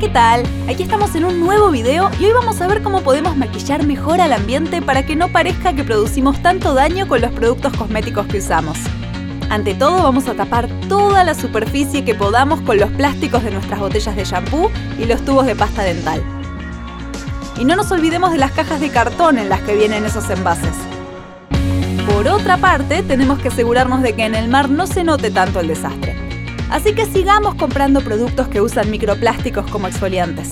¿qué tal? Aquí estamos en un nuevo video y hoy vamos a ver cómo podemos maquillar mejor al ambiente para que no parezca que producimos tanto daño con los productos cosméticos que usamos. Ante todo vamos a tapar toda la superficie que podamos con los plásticos de nuestras botellas de shampoo y los tubos de pasta dental. Y no nos olvidemos de las cajas de cartón en las que vienen esos envases. Por otra parte, tenemos que asegurarnos de que en el mar no se note tanto el desastre. Así que sigamos comprando productos que usan microplásticos como exfoliantes.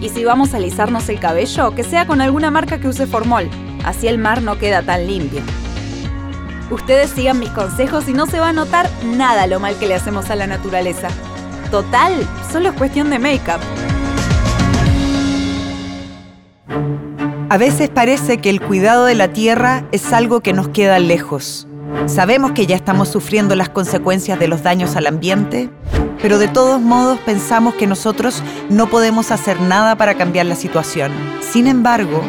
Y si vamos a alisarnos el cabello, que sea con alguna marca que use formol, así el mar no queda tan limpio. Ustedes sigan mis consejos y no se va a notar nada lo mal que le hacemos a la naturaleza. Total, solo es cuestión de make-up. A veces parece que el cuidado de la tierra es algo que nos queda lejos Sabemos que ya estamos sufriendo las consecuencias de los daños al ambiente, pero de todos modos pensamos que nosotros no podemos hacer nada para cambiar la situación. Sin embargo,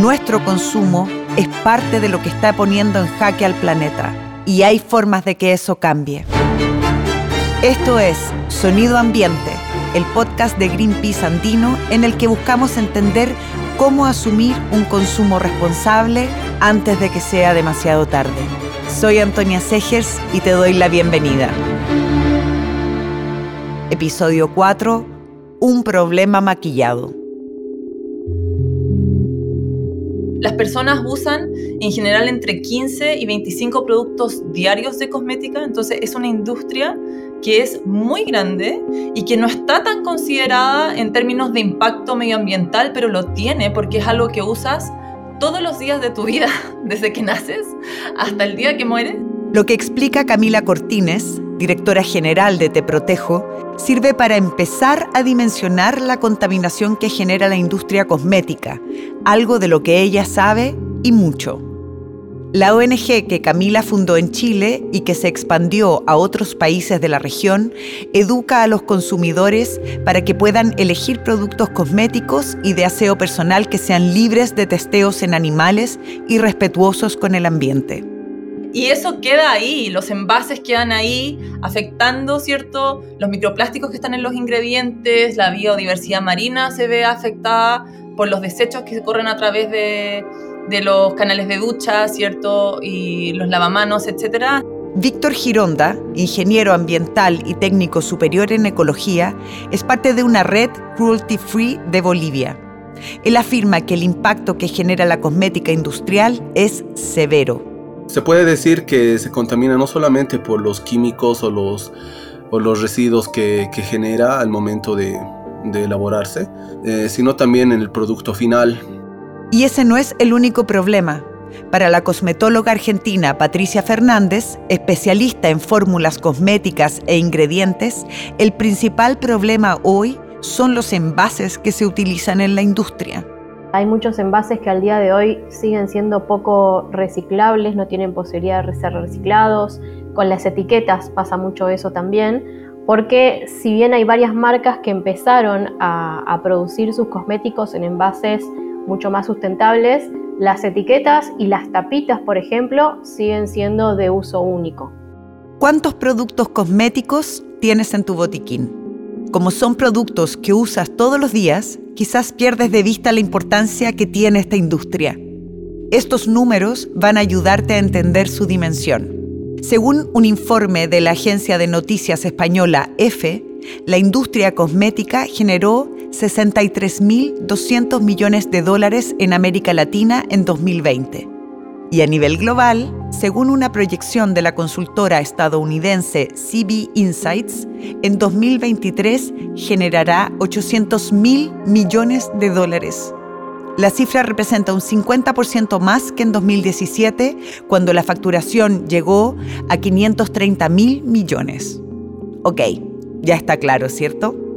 nuestro consumo es parte de lo que está poniendo en jaque al planeta y hay formas de que eso cambie. Esto es Sonido Ambiente, el podcast de Greenpeace Andino en el que buscamos entender cómo asumir un consumo responsable antes de que sea demasiado tarde. Soy Antonia Segers y te doy la bienvenida. Episodio 4. Un problema maquillado. Las personas usan en general entre 15 y 25 productos diarios de cosmética, entonces es una industria que es muy grande y que no está tan considerada en términos de impacto medioambiental, pero lo tiene porque es algo que usas todos los días de tu vida, desde que naces hasta el día que mueres? Lo que explica Camila Cortines, directora general de Te Protejo, sirve para empezar a dimensionar la contaminación que genera la industria cosmética, algo de lo que ella sabe y mucho. La ONG que Camila fundó en Chile y que se expandió a otros países de la región educa a los consumidores para que puedan elegir productos cosméticos y de aseo personal que sean libres de testeos en animales y respetuosos con el ambiente. Y eso queda ahí, los envases quedan ahí afectando, ¿cierto? Los microplásticos que están en los ingredientes, la biodiversidad marina se ve afectada por los desechos que se corren a través de, de los canales de ducha, ¿cierto? Y los lavamanos, etcétera. Víctor Gironda, ingeniero ambiental y técnico superior en ecología, es parte de una red cruelty free de Bolivia. Él afirma que el impacto que genera la cosmética industrial es severo. Se puede decir que se contamina no solamente por los químicos o los, o los residuos que, genera al momento de, elaborarse, eh, sino también en el producto final, y ese no es el único problema. Para la cosmetóloga argentina Patricia Fernández, especialista en fórmulas cosméticas e ingredientes, el principal problema hoy son los envases que se utilizan en la industria. Hay muchos envases que al día de hoy siguen siendo poco reciclables, no tienen posibilidad de ser reciclados. Con las etiquetas pasa mucho eso también, porque si bien hay varias marcas que empezaron a, a producir sus cosméticos en envases mucho más sustentables, las etiquetas y las tapitas, por ejemplo, siguen siendo de uso único. ¿Cuántos productos cosméticos tienes en tu botiquín? Como son productos que usas todos los días, quizás pierdes de vista la importancia que tiene esta industria. Estos números van a ayudarte a entender su dimensión. Según un informe de la agencia de noticias española EFE, la industria cosmética generó 63.200 millones de dólares en América Latina en 2020. Y a nivel global, según una proyección de la consultora estadounidense CB Insights, en 2023 generará 800 mil millones de dólares. La cifra representa un 50% más que en 2017, cuando la facturación llegó a 530 mil millones. Ok, ya está claro, ¿cierto?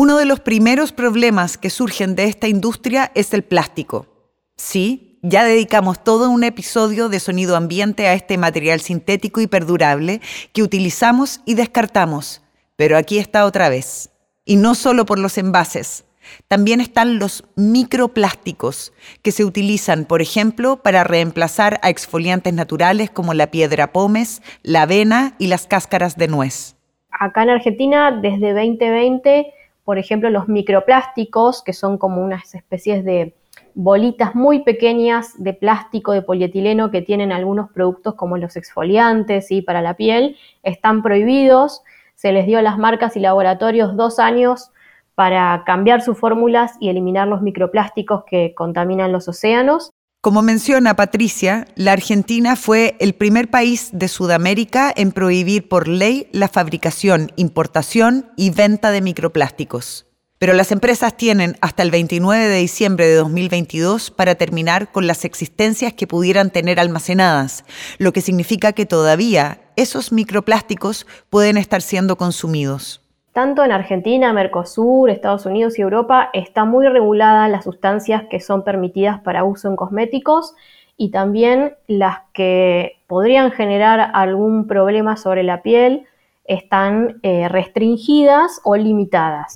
Uno de los primeros problemas que surgen de esta industria es el plástico. Sí, ya dedicamos todo un episodio de sonido ambiente a este material sintético y perdurable que utilizamos y descartamos, pero aquí está otra vez. Y no solo por los envases, también están los microplásticos que se utilizan, por ejemplo, para reemplazar a exfoliantes naturales como la piedra pómez, la avena y las cáscaras de nuez acá en Argentina, desde 2020, por ejemplo, los microplásticos, que son como unas especies de bolitas muy pequeñas de plástico, de polietileno que tienen algunos productos como los exfoliantes y para la piel, están prohibidos. Se les dio a las marcas y laboratorios dos años para cambiar sus fórmulas y eliminar los microplásticos que contaminan los océanos. Como menciona Patricia, la Argentina fue el primer país de Sudamérica en prohibir por ley la fabricación, importación y venta de microplásticos. Pero las empresas tienen hasta el 29 de diciembre de 2022 para terminar con las existencias que pudieran tener almacenadas, lo que significa que todavía esos microplásticos pueden estar siendo consumidos. Tanto en Argentina, Mercosur, Estados Unidos y Europa está muy regulada las sustancias que son permitidas para uso en cosméticos y también las que podrían generar algún problema sobre la piel están eh, restringidas o limitadas.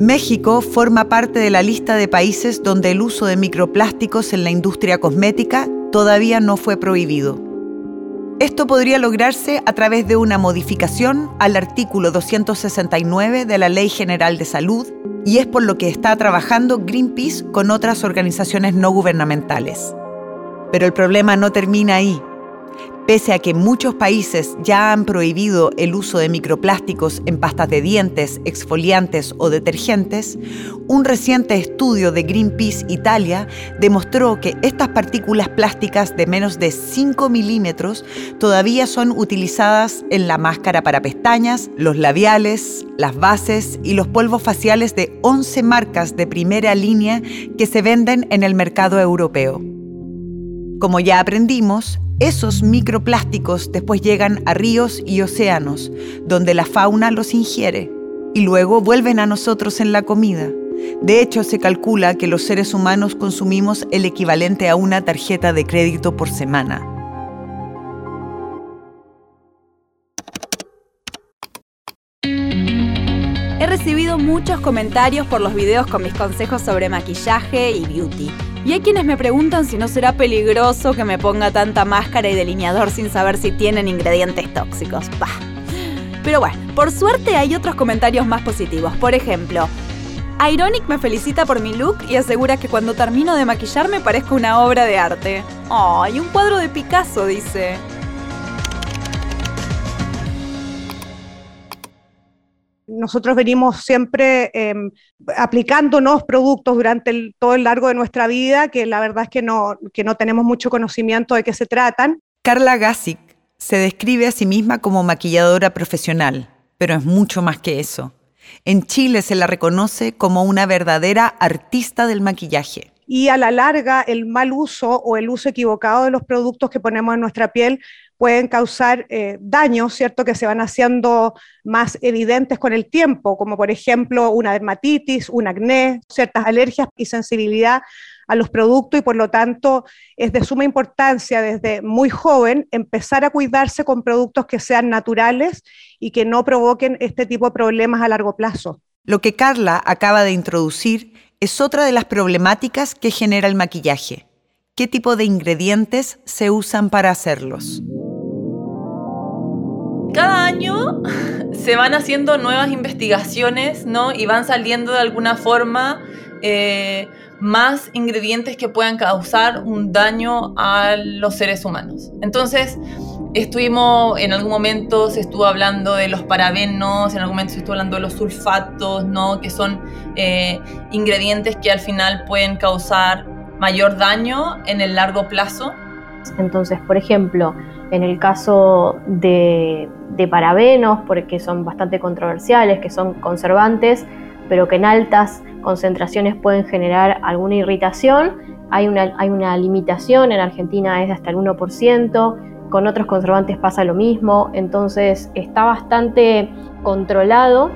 México forma parte de la lista de países donde el uso de microplásticos en la industria cosmética todavía no fue prohibido. Esto podría lograrse a través de una modificación al artículo 269 de la Ley General de Salud y es por lo que está trabajando Greenpeace con otras organizaciones no gubernamentales. Pero el problema no termina ahí. Pese a que muchos países ya han prohibido el uso de microplásticos en pastas de dientes, exfoliantes o detergentes, un reciente estudio de Greenpeace Italia demostró que estas partículas plásticas de menos de 5 milímetros todavía son utilizadas en la máscara para pestañas, los labiales, las bases y los polvos faciales de 11 marcas de primera línea que se venden en el mercado europeo. Como ya aprendimos, esos microplásticos después llegan a ríos y océanos, donde la fauna los ingiere, y luego vuelven a nosotros en la comida. De hecho, se calcula que los seres humanos consumimos el equivalente a una tarjeta de crédito por semana. He recibido muchos comentarios por los videos con mis consejos sobre maquillaje y beauty. Y hay quienes me preguntan si no será peligroso que me ponga tanta máscara y delineador sin saber si tienen ingredientes tóxicos. Bah. Pero bueno, por suerte hay otros comentarios más positivos. Por ejemplo, Ironic me felicita por mi look y asegura que cuando termino de maquillarme parezco una obra de arte. ¡Ay, un cuadro de Picasso! dice. Nosotros venimos siempre em, aplicando nuevos productos durante todo el largo de nuestra vida, que la verdad es que no, que no tenemos mucho conocimiento de qué se tratan. Carla Gassic se describe a sí misma como maquilladora profesional, pero es mucho más que eso. En Chile se la reconoce como una verdadera artista del maquillaje. Y a la larga, el mal uso o el uso equivocado de los productos que ponemos en nuestra piel pueden causar eh, daños, ¿cierto? Que se van haciendo más evidentes con el tiempo, como por ejemplo una dermatitis, un acné, ciertas alergias y sensibilidad a los productos y por lo tanto es de suma importancia desde muy joven empezar a cuidarse con productos que sean naturales y que no provoquen este tipo de problemas a largo plazo. Lo que Carla acaba de introducir es otra de las problemáticas que genera el maquillaje. ¿Qué tipo de ingredientes se usan para hacerlos? Cada año se van haciendo nuevas investigaciones, ¿no? Y van saliendo de alguna forma eh, más ingredientes que puedan causar un daño a los seres humanos. Entonces, estuvimos, en algún momento se estuvo hablando de los parabenos, en algún momento se estuvo hablando de los sulfatos, ¿no? Que son eh, ingredientes que al final pueden causar mayor daño en el largo plazo. Entonces, por ejemplo, en el caso de, parabenos, porque son bastante controversiales, que son conservantes, pero que en altas concentraciones pueden generar alguna irritación. Hay una, hay una limitación, en Argentina es de hasta el 1%, con otros conservantes pasa lo mismo, entonces está bastante controlado.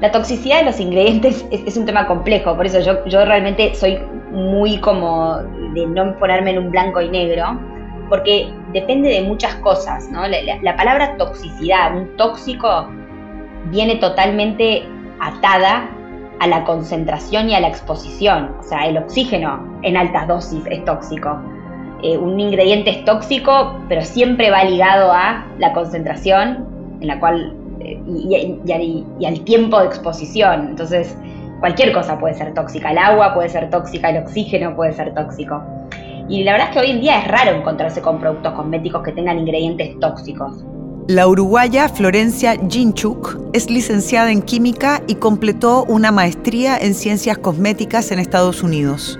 La toxicidad de los ingredientes es, un tema complejo, por eso yo, yo realmente soy muy como de no ponerme en un blanco y negro, porque depende de muchas cosas, ¿no? La, palabra toxicidad, un tóxico, viene totalmente atada a la concentración y a la exposición. O sea, el oxígeno en altas dosis es tóxico. eh, un ingrediente es tóxico, pero siempre va ligado a la concentración en la cual eh, y, al, tiempo de exposición. Entonces, cualquier cosa puede ser tóxica. El agua puede ser tóxica, el oxígeno puede ser tóxico. Y la verdad es que hoy en día es raro encontrarse con productos cosméticos que tengan ingredientes tóxicos. La uruguaya Florencia Ginchuk es licenciada en química y completó una maestría en ciencias cosméticas en Estados Unidos.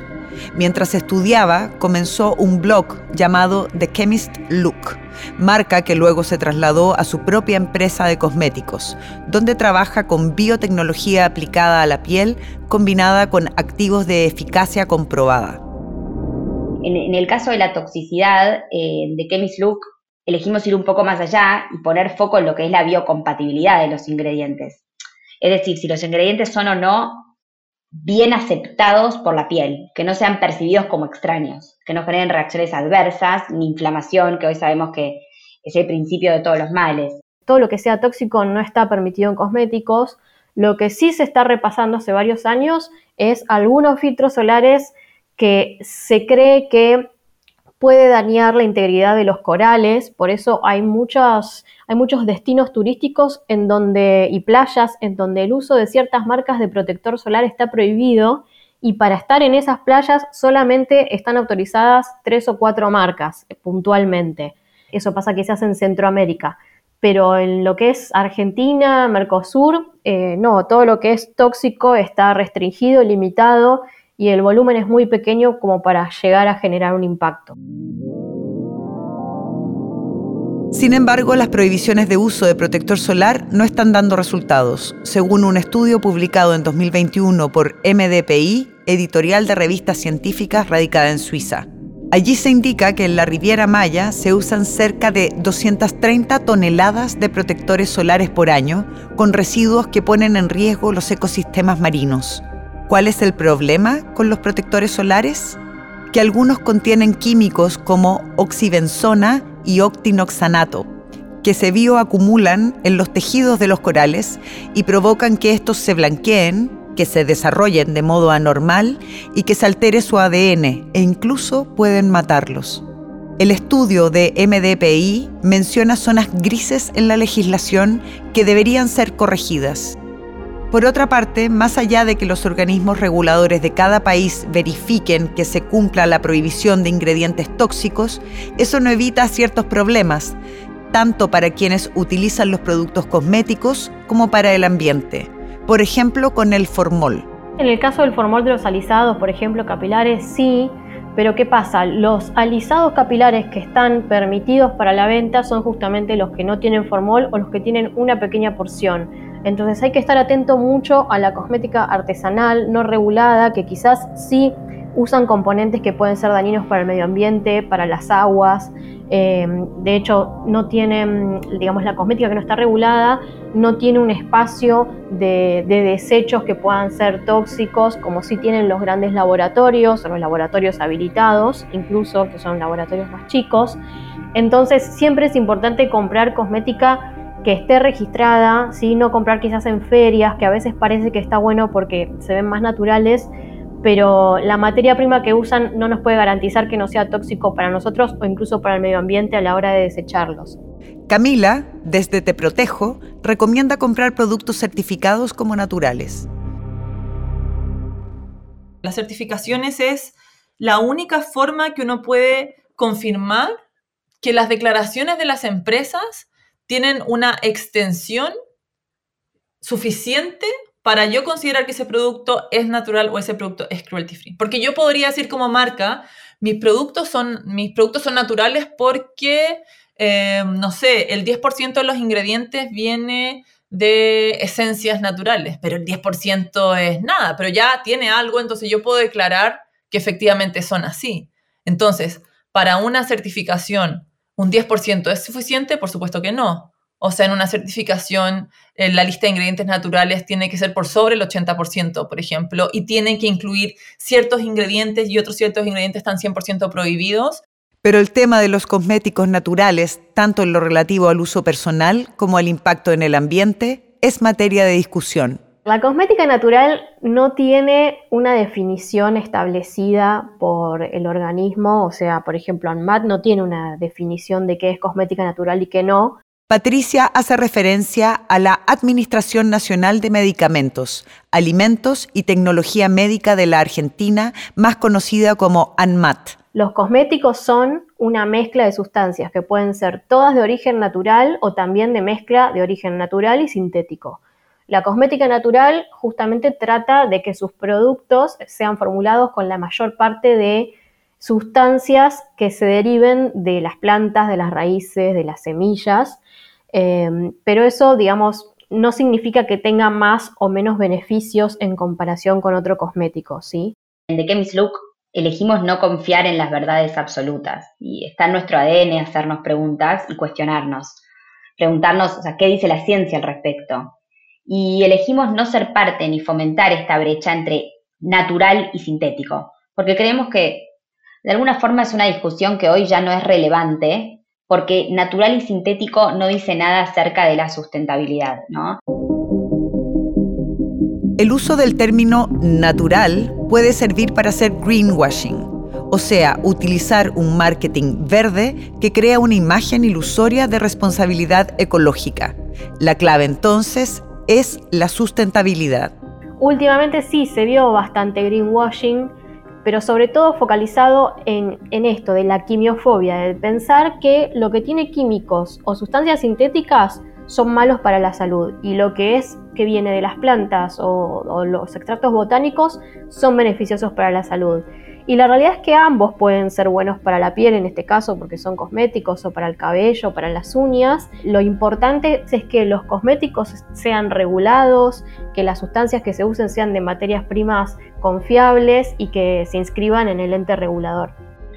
Mientras estudiaba, comenzó un blog llamado The Chemist Look, marca que luego se trasladó a su propia empresa de cosméticos, donde trabaja con biotecnología aplicada a la piel combinada con activos de eficacia comprobada. En, el caso de la toxicidad, eh, The Chemist Look elegimos ir un poco más allá y poner foco en lo que es la biocompatibilidad de los ingredientes. Es decir, si los ingredientes son o no bien aceptados por la piel, que no sean percibidos como extraños, que no generen reacciones adversas ni inflamación, que hoy sabemos que es el principio de todos los males. Todo lo que sea tóxico no está permitido en cosméticos. Lo que sí se está repasando hace varios años es algunos filtros solares que se cree que puede dañar la integridad de los corales, por eso hay, muchos, hay muchos destinos turísticos en donde, y playas en donde el uso de ciertas marcas de protector solar está prohibido. Y para estar en esas playas solamente están autorizadas tres o cuatro marcas eh, puntualmente. Eso pasa quizás en Centroamérica, pero en lo que es Argentina, Mercosur, eh, no, todo lo que es tóxico está restringido, limitado y el volumen es muy pequeño como para llegar a generar un impacto. Sin embargo, las prohibiciones de uso de protector solar no están dando resultados, según un estudio publicado en 2021 por MDPI, editorial de revistas científicas radicada en Suiza. Allí se indica que en la Riviera Maya se usan cerca de 230 toneladas de protectores solares por año, con residuos que ponen en riesgo los ecosistemas marinos. ¿Cuál es el problema con los protectores solares? Que algunos contienen químicos como oxibenzona y octinoxanato, que se bioacumulan en los tejidos de los corales y provocan que estos se blanqueen, que se desarrollen de modo anormal y que se altere su ADN e incluso pueden matarlos. El estudio de MDPI menciona zonas grises en la legislación que deberían ser corregidas por otra parte, más allá de que los organismos reguladores de cada país verifiquen que se cumpla la prohibición de ingredientes tóxicos, eso no evita ciertos problemas, tanto para quienes utilizan los productos cosméticos como para el ambiente. Por ejemplo, con el formol. En el caso del formol de los alisados, por ejemplo, capilares, sí, pero ¿qué pasa? Los alisados capilares que están permitidos para la venta son justamente los que no tienen formol o los que tienen una pequeña porción. Entonces hay que estar atento mucho a la cosmética artesanal, no regulada, que quizás sí usan componentes que pueden ser dañinos para el medio ambiente, para las aguas. Eh, de hecho, no tienen, digamos, la cosmética que no está regulada, no tiene un espacio de, de desechos que puedan ser tóxicos, como sí tienen los grandes laboratorios o los laboratorios habilitados, incluso que son laboratorios más chicos. Entonces, siempre es importante comprar cosmética que esté registrada, ¿sí? no comprar quizás en ferias, que a veces parece que está bueno porque se ven más naturales, pero la materia prima que usan no nos puede garantizar que no sea tóxico para nosotros o incluso para el medio ambiente a la hora de desecharlos. Camila, desde Te Protejo, recomienda comprar productos certificados como naturales. Las certificaciones es la única forma que uno puede confirmar que las declaraciones de las empresas tienen una extensión suficiente para yo considerar que ese producto es natural o ese producto es cruelty free. Porque yo podría decir como marca, mis productos son, mis productos son naturales porque, eh, no sé, el 10% de los ingredientes viene de esencias naturales, pero el 10% es nada, pero ya tiene algo, entonces yo puedo declarar que efectivamente son así. Entonces, para una certificación ¿Un 10% es suficiente? Por supuesto que no. O sea, en una certificación, la lista de ingredientes naturales tiene que ser por sobre el 80%, por ejemplo, y tiene que incluir ciertos ingredientes y otros ciertos ingredientes están 100% prohibidos. Pero el tema de los cosméticos naturales, tanto en lo relativo al uso personal como al impacto en el ambiente, es materia de discusión. La cosmética natural no tiene una definición establecida por el organismo, o sea, por ejemplo, ANMAT no tiene una definición de qué es cosmética natural y qué no. Patricia hace referencia a la Administración Nacional de Medicamentos, Alimentos y Tecnología Médica de la Argentina, más conocida como ANMAT. Los cosméticos son una mezcla de sustancias que pueden ser todas de origen natural o también de mezcla de origen natural y sintético. La cosmética natural justamente trata de que sus productos sean formulados con la mayor parte de sustancias que se deriven de las plantas, de las raíces, de las semillas, em, pero eso, digamos, no significa que tenga más o menos beneficios en comparación con otro cosmético, ¿sí? En The Chemist Look elegimos no confiar en las verdades absolutas y está en nuestro ADN hacernos preguntas y cuestionarnos. Preguntarnos, o sea, ¿qué dice la ciencia al respecto? Y elegimos no ser parte ni fomentar esta brecha entre natural y sintético, porque creemos que de alguna forma es una discusión que hoy ya no es relevante, porque natural y sintético no dice nada acerca de la sustentabilidad, ¿no? El uso del término natural puede servir para hacer greenwashing, o sea, utilizar un marketing verde que crea una imagen ilusoria de responsabilidad ecológica. La clave entonces es la sustentabilidad. Últimamente sí se vio bastante greenwashing, pero sobre todo focalizado en, esto de la quimiofobia, de pensar que lo que tiene químicos o sustancias sintéticas son malos para la salud y lo que es que viene de las plantas o los extractos botánicos son beneficiosos para la salud. Y la realidad es que ambos pueden ser buenos para la piel en este caso porque son cosméticos o para el cabello, para las uñas. Lo importante es que los cosméticos sean regulados, que las sustancias que se usen sean de materias primas confiables y que se inscriban en el ente regulador.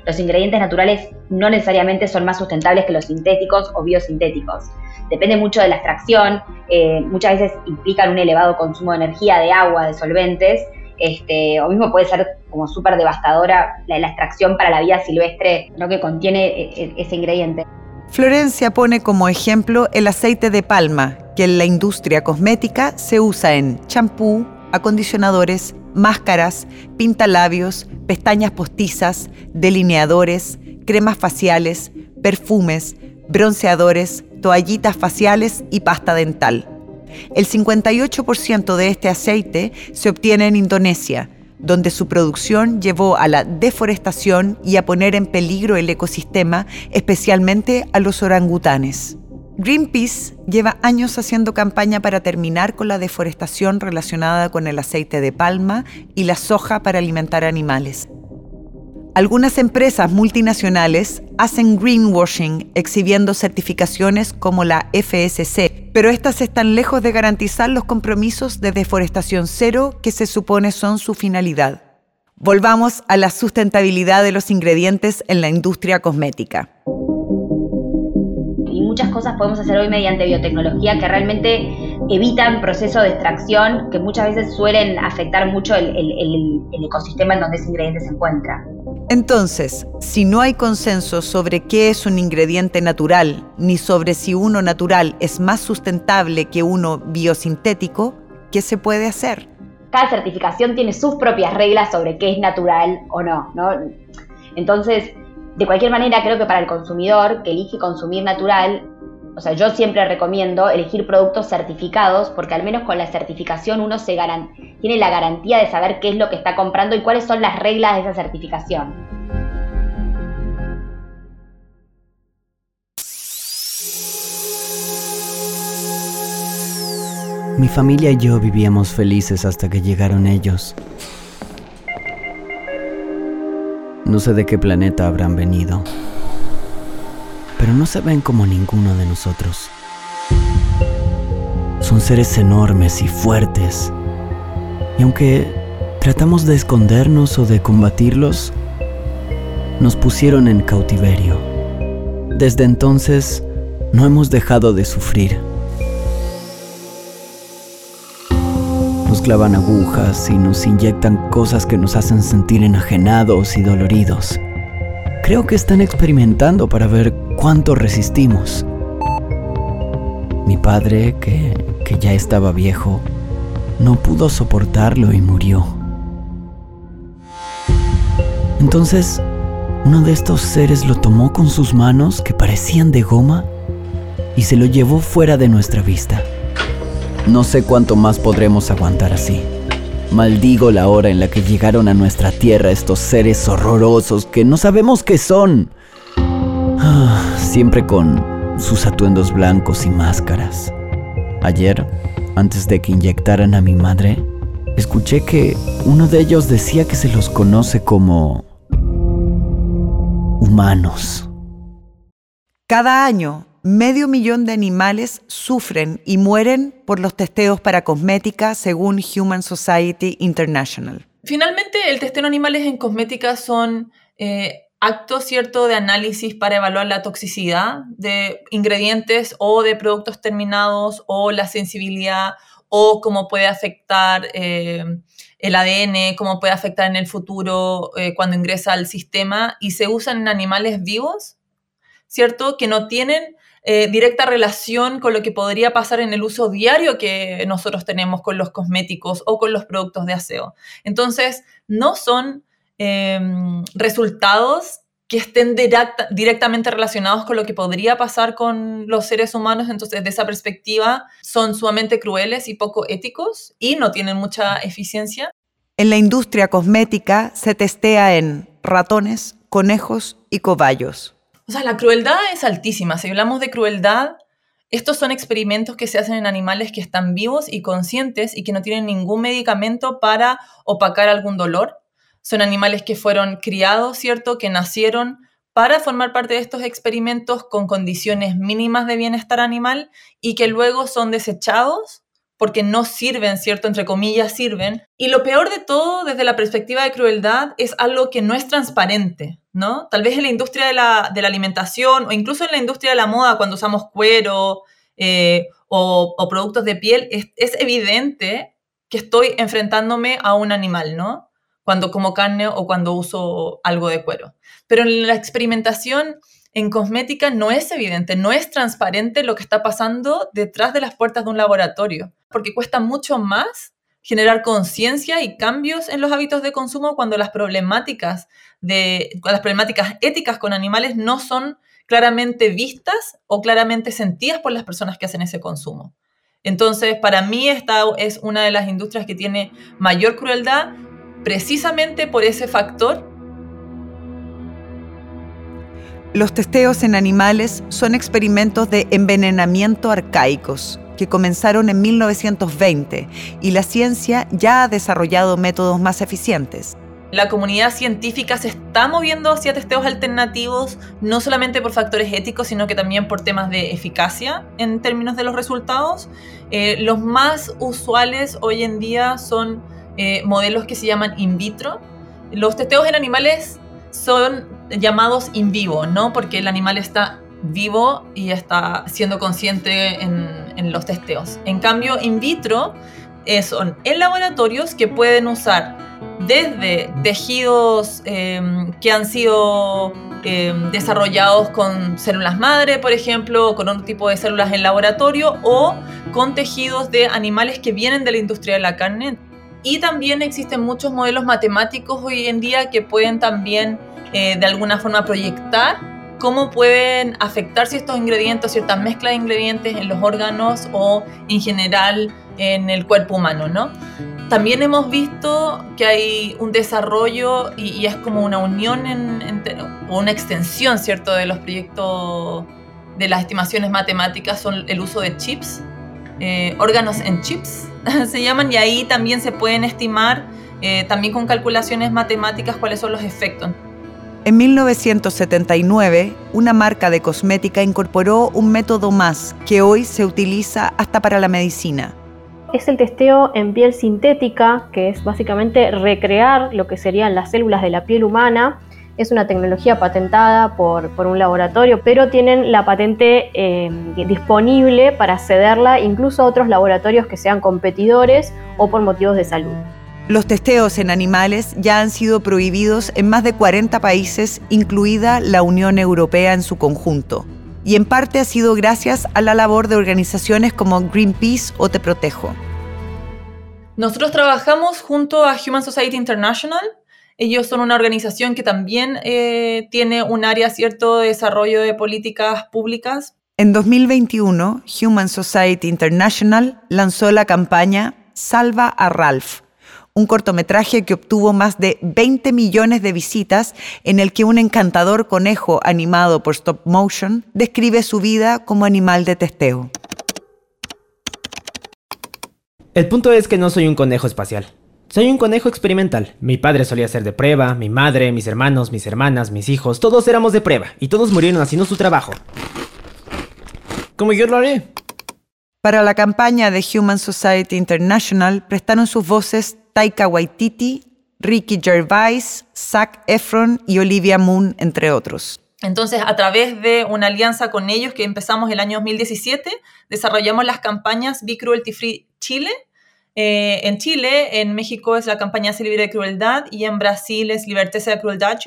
Los ingredientes naturales no necesariamente son más sustentables que los sintéticos o biosintéticos. Depende mucho de la extracción, eh, muchas veces implican un elevado consumo de energía, de agua, de solventes este, o mismo puede ser como súper devastadora la, extracción para la vida silvestre lo que contiene e, e, ese ingrediente. Florencia pone como ejemplo el aceite de palma, que en la industria cosmética se usa en champú, acondicionadores, máscaras, pintalabios, pestañas postizas, delineadores, cremas faciales, perfumes, bronceadores, toallitas faciales y pasta dental. El 58% de este aceite se obtiene en Indonesia, donde su producción llevó a la deforestación y a poner en peligro el ecosistema, especialmente a los orangutanes. Greenpeace lleva años haciendo campaña para terminar con la deforestación relacionada con el aceite de palma y la soja para alimentar animales. Algunas empresas multinacionales hacen greenwashing exhibiendo certificaciones como la FSC, pero estas están lejos de garantizar los compromisos de deforestación cero que se supone son su finalidad. Volvamos a la sustentabilidad de los ingredientes en la industria cosmética muchas cosas podemos hacer hoy mediante biotecnología que realmente evitan procesos de extracción que muchas veces suelen afectar mucho el, ecosistema en donde ese ingrediente se encuentra. Entonces, si no hay consenso sobre qué es un ingrediente natural, ni sobre si uno natural es más sustentable que uno biosintético, ¿qué se puede hacer? Cada certificación tiene sus propias reglas sobre qué es natural o no, ¿no? Entonces, de cualquier manera, creo que para el consumidor que elige consumir natural, o sea, yo siempre recomiendo elegir productos certificados porque al menos con la certificación uno tiene la garantía de saber qué es lo que está comprando y cuáles son las reglas de esa certificación. Mi familia y yo vivíamos felices hasta que llegaron ellos. No sé de qué planeta habrán venido, pero no se ven como ninguno de nosotros. Son seres enormes y fuertes, y aunque tratamos de escondernos o de combatirlos, nos pusieron en cautiverio. Desde entonces, no hemos dejado de sufrir. clavan agujas y nos inyectan cosas que nos hacen sentir enajenados y doloridos. Creo que están experimentando para ver cuánto resistimos. Mi padre, que, que ya estaba viejo, no pudo soportarlo y murió. Entonces, uno de estos seres lo tomó con sus manos que parecían de goma y se lo llevó fuera de nuestra vista. No sé cuánto más podremos aguantar así. Maldigo la hora en la que llegaron a nuestra tierra estos seres horrorosos que no sabemos qué son. Siempre con sus atuendos blancos y máscaras. Ayer, antes de que inyectaran a mi madre, escuché que uno de ellos decía que se los conoce como humanos. Cada año, medio millón de animales sufren y mueren por los testeos para cosmética según Human Society International. Finalmente, el testeo en animales en cosmética son eh, actos cierto de análisis para evaluar la toxicidad de ingredientes o de productos terminados o la sensibilidad o cómo puede afectar eh, el ADN, cómo puede afectar en el futuro eh, cuando ingresa al sistema y se usan en animales vivos, ¿cierto? Que no tienen eh, directa relación con lo que podría pasar en el uso diario que nosotros tenemos con los cosméticos o con los productos de aseo. Entonces, no son em, resultados que estén directamente relacionados con lo que podría pasar con los seres humanos. Entonces, de esa perspectiva, son sumamente crueles y poco éticos y no tienen mucha eficiencia. En la industria cosmética se testea en ratones, conejos y cobayos. O sea, la crueldad es altísima. Si hablamos de crueldad, estos son experimentos que se hacen en animales que están vivos y conscientes y que no tienen ningún medicamento para opacar algún dolor. Son animales que fueron criados, ¿cierto? Que nacieron para formar parte de estos experimentos con condiciones mínimas de bienestar animal y que luego son desechados porque no sirven, ¿cierto? Entre comillas, sirven. Y lo peor de todo, desde la perspectiva de crueldad, es algo que no es transparente, ¿no? Tal vez en la industria de la, alimentación o incluso en la industria de la moda, cuando usamos cuero eh, o, productos de piel, es, evidente que estoy enfrentándome a un animal, ¿no? Cuando como carne o cuando uso algo de cuero. Pero en la experimentación en cosmética no es evidente, no es transparente lo que está pasando detrás de las puertas de un laboratorio, porque cuesta mucho más generar conciencia y cambios en los hábitos de consumo cuando las problemáticas de las problemáticas éticas con animales no son claramente vistas o claramente sentidas por las personas que hacen ese consumo. Entonces, para mí esta es una de las industrias que tiene mayor crueldad precisamente por ese factor los testeos en animales son experimentos de envenenamiento arcaicos que comenzaron en 1920 y la ciencia ya ha desarrollado métodos más eficientes. La comunidad científica se está moviendo hacia testeos alternativos, no solamente por factores éticos, sino que también por temas de eficacia en términos de los resultados. Eh, los más usuales hoy en día son eh, modelos que se llaman in vitro. Los testeos en animales son llamados in vivo, ¿no? Porque el animal está vivo y está siendo consciente en, los testeos. En cambio, in vitro eh, son en laboratorios que pueden usar desde tejidos em, que han sido em, desarrollados con células madre, por ejemplo, con otro tipo de células en laboratorio, o con tejidos de animales que vienen de la industria de la carne. Y también existen muchos modelos matemáticos hoy en día que pueden también eh, de alguna forma proyectar cómo pueden afectarse estos ingredientes, ciertas mezclas de ingredientes en los órganos o en general en el cuerpo humano, ¿no? También hemos visto que hay un desarrollo y, es como una unión en, o una extensión, ¿cierto?, de los proyectos de las estimaciones matemáticas son el uso de chips, eh, órganos en chips se llaman, y ahí también se pueden estimar, eh, también con calculaciones matemáticas, cuáles son los efectos. En 1979, una marca de cosmética incorporó un método más que hoy se utiliza hasta para la medicina. Es el testeo en piel sintética, que es básicamente recrear lo que serían las células de la piel humana. Es una tecnología patentada por, un laboratorio, pero tienen la patente eh, disponible para cederla incluso a otros laboratorios que sean competidores o por motivos de salud. Los testeos en animales ya han sido prohibidos en más de 40 países, incluida la Unión Europea en su conjunto. Y en parte ha sido gracias a la labor de organizaciones como Greenpeace o Te Protejo. Nosotros trabajamos junto a Human Society International. Ellos son una organización que también eh, tiene un área cierto de desarrollo de políticas públicas. En 2021, Human Society International lanzó la campaña Salva a Ralph, un cortometraje que obtuvo más de 20 millones de visitas en el que un encantador conejo animado por stop motion describe su vida como animal de testeo. El punto es que no soy un conejo espacial. Soy un conejo experimental. Mi padre solía ser de prueba, mi madre, mis hermanos, mis hermanas, mis hijos, todos éramos de prueba y todos murieron haciendo su trabajo. Como yo lo haré. Para la campaña de Human Society International prestaron sus voces Taika Waititi, Ricky Gervais, Zac Efron y Olivia Moon, entre otros. Entonces, a través de una alianza con ellos que empezamos el año 2017, desarrollamos las campañas Be Cruelty Free Chile. Eh, en Chile, en México es la campaña Se Libre de Crueldad y en Brasil es Libertese de Crueldad.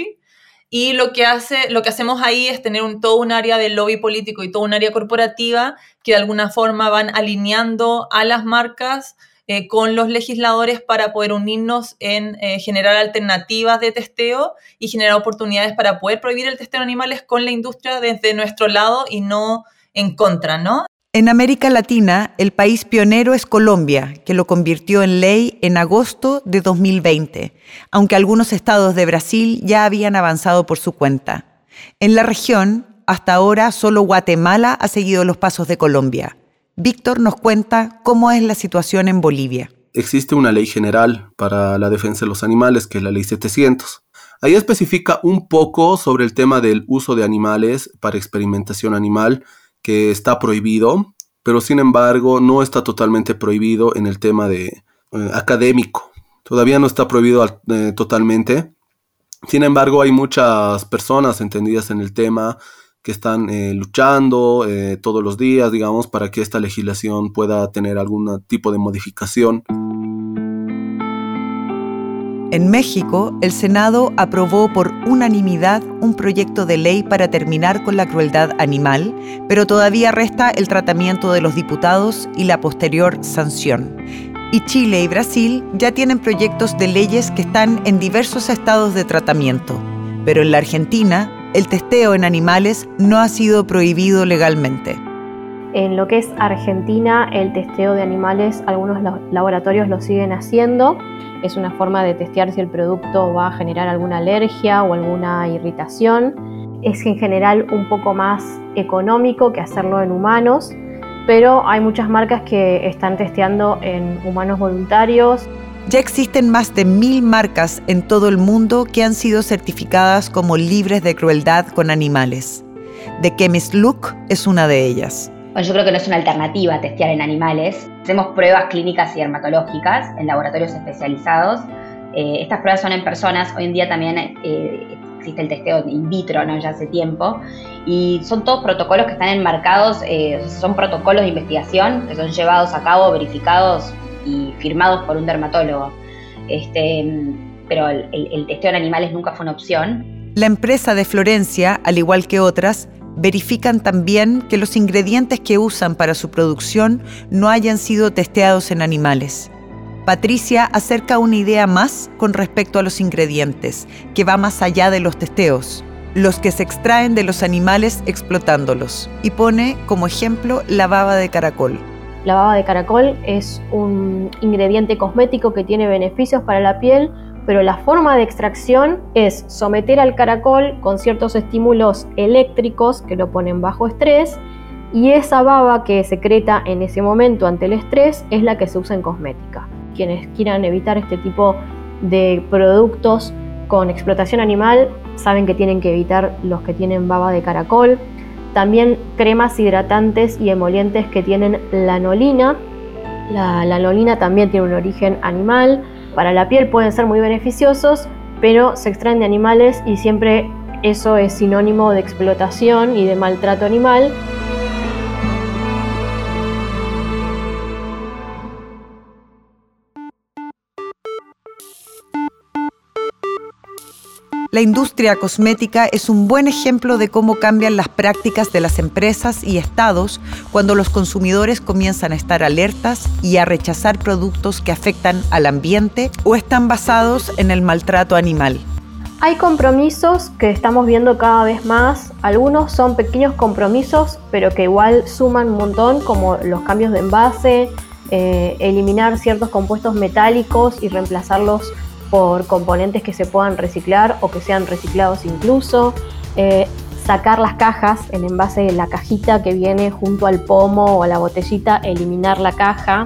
Y lo que, hace, lo que hacemos ahí es tener un, todo un área de lobby político y todo un área corporativa que de alguna forma van alineando a las marcas eh, con los legisladores para poder unirnos en eh, generar alternativas de testeo y generar oportunidades para poder prohibir el testeo de animales con la industria desde nuestro lado y no en contra, ¿no? En América Latina, el país pionero es Colombia, que lo convirtió en ley en agosto de 2020, aunque algunos estados de Brasil ya habían avanzado por su cuenta. En la región, hasta ahora solo Guatemala ha seguido los pasos de Colombia. Víctor nos cuenta cómo es la situación en Bolivia. Existe una ley general para la defensa de los animales, que es la ley 700. Ahí especifica un poco sobre el tema del uso de animales para experimentación animal que está prohibido, pero sin embargo no está totalmente prohibido en el tema de eh, académico. Todavía no está prohibido eh, totalmente. Sin embargo, hay muchas personas entendidas en el tema que están eh, luchando todos los días, digamos, para que esta legislación pueda tener algún tipo de modificación. En México, el Senado aprobó por unanimidad un proyecto de ley para terminar con la crueldad animal, pero todavía resta el tratamiento de los diputados y la posterior sanción. Y Chile y Brasil ya tienen proyectos de leyes que están en diversos estados de tratamiento, pero en la Argentina el testeo en animales no ha sido prohibido legalmente. En lo que es Argentina, el testeo de animales, algunos laboratorios lo siguen haciendo es una forma de testear si el producto va a generar alguna alergia o alguna irritación. Es en general un poco más económico que hacerlo en humanos, pero hay muchas marcas que están testeando en humanos voluntarios. Ya existen más de mil marcas en todo el mundo que han sido certificadas como libres de crueldad con animales. The Chemist Look es una de ellas. Yo creo que no es una alternativa testear en animales. Hacemos pruebas clínicas y dermatológicas en laboratorios especializados. Eh, estas pruebas son en personas. Hoy en día también eh, existe el testeo in vitro, ¿no? ya hace tiempo. Y son todos protocolos que están enmarcados, eh, son protocolos de investigación que son llevados a cabo, verificados y firmados por un dermatólogo. Este, pero el testeo en animales nunca fue una opción. La empresa de Florencia, al igual que otras, verifican también que los ingredientes que usan para su producción no hayan sido testeados en animales. Patricia acerca una idea más con respecto a los ingredientes, que va más allá de los testeos, los que se extraen de los animales explotándolos, y pone como ejemplo la baba de caracol. La baba de caracol es un ingrediente cosmético que tiene beneficios para la piel pero la forma de extracción es someter al caracol con ciertos estímulos eléctricos que lo ponen bajo estrés y esa baba que secreta en ese momento ante el estrés es la que se usa en cosmética. Quienes quieran evitar este tipo de productos con explotación animal saben que tienen que evitar los que tienen baba de caracol. También cremas hidratantes y emolientes que tienen lanolina. La lanolina también tiene un origen animal para la piel pueden ser muy beneficiosos, pero se extraen de animales y siempre eso es sinónimo de explotación y de maltrato animal. La industria cosmética es un buen ejemplo de cómo cambian las prácticas de las empresas y estados cuando los consumidores comienzan a estar alertas y a rechazar productos que afectan al ambiente o están basados en el maltrato animal. Hay compromisos que estamos viendo cada vez más. Algunos son pequeños compromisos, pero que igual suman un montón, como los cambios de envase, eh, eliminar ciertos compuestos metálicos y reemplazarlos por componentes que se puedan reciclar o que sean reciclados incluso, eh, sacar las cajas, el envase de la cajita que viene junto al pomo o a la botellita, eliminar la caja.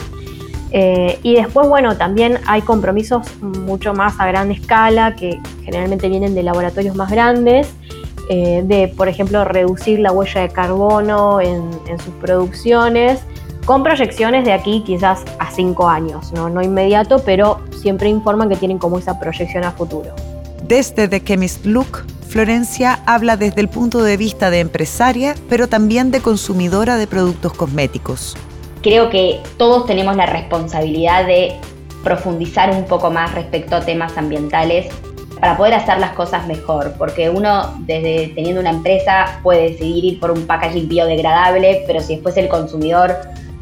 Eh, y después, bueno, también hay compromisos mucho más a gran escala que generalmente vienen de laboratorios más grandes, eh, de, por ejemplo, reducir la huella de carbono en, en sus producciones con proyecciones de aquí quizás a cinco años, ¿no? no inmediato, pero siempre informan que tienen como esa proyección a futuro. Desde The Chemist Look, Florencia habla desde el punto de vista de empresaria, pero también de consumidora de productos cosméticos. Creo que todos tenemos la responsabilidad de profundizar un poco más respecto a temas ambientales para poder hacer las cosas mejor, porque uno desde teniendo una empresa puede decidir ir por un packaging biodegradable, pero si después el consumidor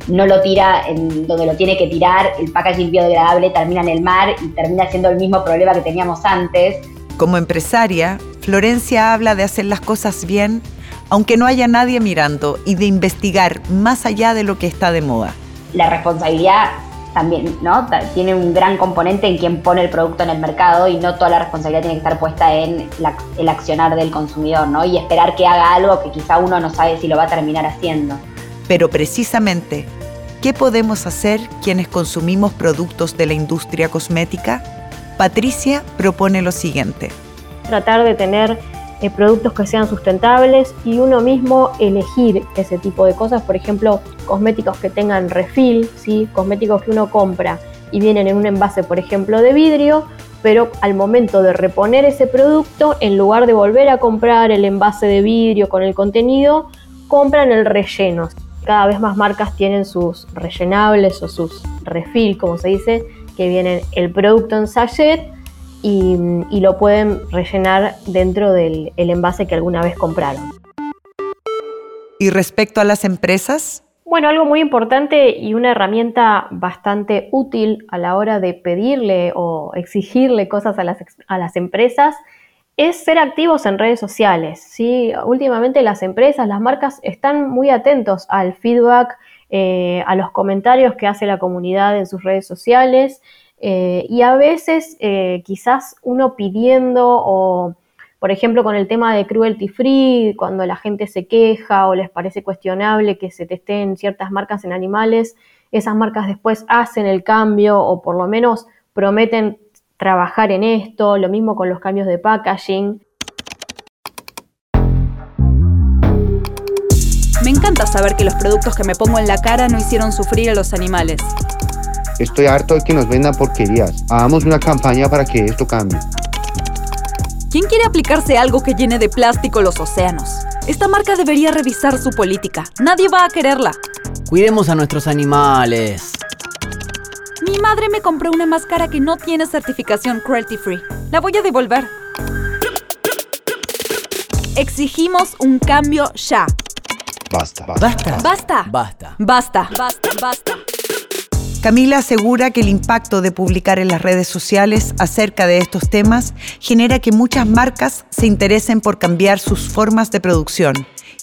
no lo tira en donde lo tiene que tirar, el packaging biodegradable termina en el mar y termina siendo el mismo problema que teníamos antes. Como empresaria, Florencia habla de hacer las cosas bien, aunque no haya nadie mirando, y de investigar más allá de lo que está de moda. La responsabilidad también, ¿no? Tiene un gran componente en quien pone el producto en el mercado y no toda la responsabilidad tiene que estar puesta en el accionar del consumidor, ¿no? Y esperar que haga algo que quizá uno no sabe si lo va a terminar haciendo. Pero precisamente ¿Qué podemos hacer quienes consumimos productos de la industria cosmética? Patricia propone lo siguiente. Tratar de tener eh, productos que sean sustentables y uno mismo elegir ese tipo de cosas, por ejemplo, cosméticos que tengan refill, ¿sí? cosméticos que uno compra y vienen en un envase, por ejemplo, de vidrio, pero al momento de reponer ese producto, en lugar de volver a comprar el envase de vidrio con el contenido, compran el relleno cada vez más marcas tienen sus rellenables o sus refill, como se dice, que vienen el producto en sachet y, lo pueden rellenar dentro del envase que alguna vez compraron. ¿Y respecto a las empresas? Bueno, algo muy importante y una herramienta bastante útil a la hora de pedirle o exigirle cosas a las, a las empresas es ser activos en redes sociales. ¿sí? Últimamente las empresas, las marcas están muy atentos al feedback, eh, a los comentarios que hace la comunidad en sus redes sociales eh, y a veces eh, quizás uno pidiendo o, por ejemplo, con el tema de cruelty free, cuando la gente se queja o les parece cuestionable que se testeen ciertas marcas en animales, esas marcas después hacen el cambio o por lo menos prometen trabajar en esto, lo mismo con los cambios de packaging. Me encanta saber que los productos que me pongo en la cara no hicieron sufrir a los animales. Estoy harto de que nos vendan porquerías. Hagamos una campaña para que esto cambie. ¿Quién quiere aplicarse algo que llene de plástico los océanos? Esta marca debería revisar su política. Nadie va a quererla. Cuidemos a nuestros animales. Mi madre me compró una máscara que no tiene certificación cruelty free. La voy a devolver. Exigimos un cambio ya. Basta. Basta. Basta. Basta. Basta. Basta. Basta. Camila asegura que el impacto de publicar en las redes sociales acerca de estos temas genera que muchas marcas se interesen por cambiar sus formas de producción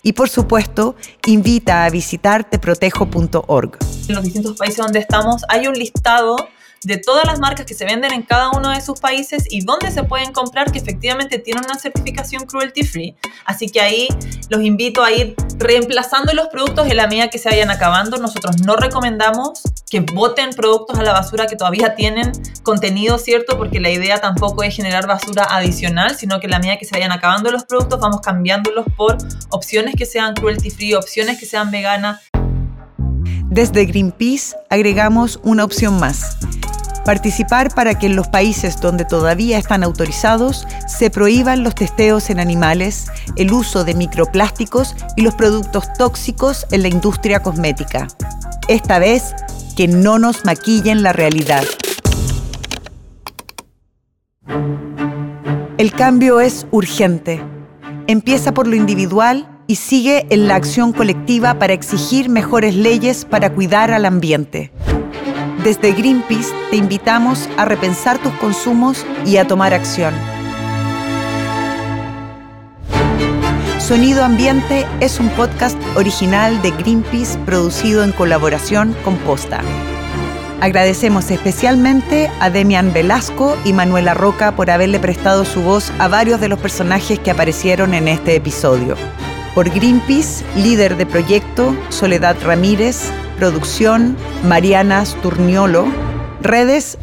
y por supuesto invita a visitar teprotejo.org. En los distintos países donde estamos hay un listado de todas las marcas que se venden en cada uno de sus países y dónde se pueden comprar que efectivamente tienen una certificación cruelty free. Así que ahí los invito a ir reemplazando los productos en la medida que se vayan acabando. Nosotros no recomendamos que boten productos a la basura que todavía tienen contenido, ¿cierto? Porque la idea tampoco es generar basura adicional, sino que en la medida que se vayan acabando los productos vamos cambiándolos por opciones que sean cruelty free, opciones que sean veganas. Desde Greenpeace agregamos una opción más participar para que en los países donde todavía están autorizados se prohíban los testeos en animales, el uso de microplásticos y los productos tóxicos en la industria cosmética. Esta vez, que no nos maquillen la realidad. El cambio es urgente. Empieza por lo individual y sigue en la acción colectiva para exigir mejores leyes para cuidar al ambiente. Desde Greenpeace te invitamos a repensar tus consumos y a tomar acción. Sonido Ambiente es un podcast original de Greenpeace producido en colaboración con Posta. Agradecemos especialmente a Demian Velasco y Manuela Roca por haberle prestado su voz a varios de los personajes que aparecieron en este episodio. Por Greenpeace, líder de proyecto, Soledad Ramírez, producción, Mariana Sturniolo, redes,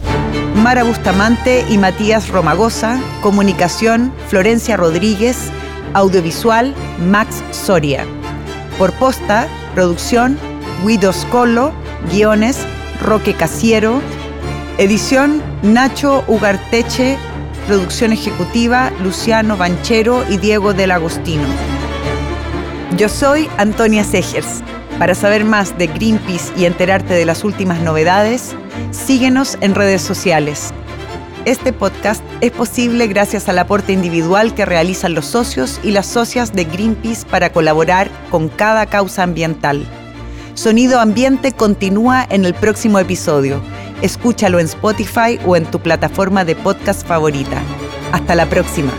Mara Bustamante y Matías Romagosa, comunicación, Florencia Rodríguez, audiovisual, Max Soria. Por posta, producción, Guido Scolo, guiones, Roque Casiero, edición, Nacho Ugarteche, producción ejecutiva, Luciano Banchero y Diego del Agostino. Yo soy Antonia Segers. Para saber más de Greenpeace y enterarte de las últimas novedades, síguenos en redes sociales. Este podcast es posible gracias al aporte individual que realizan los socios y las socias de Greenpeace para colaborar con cada causa ambiental. Sonido Ambiente continúa en el próximo episodio. Escúchalo en Spotify o en tu plataforma de podcast favorita. Hasta la próxima.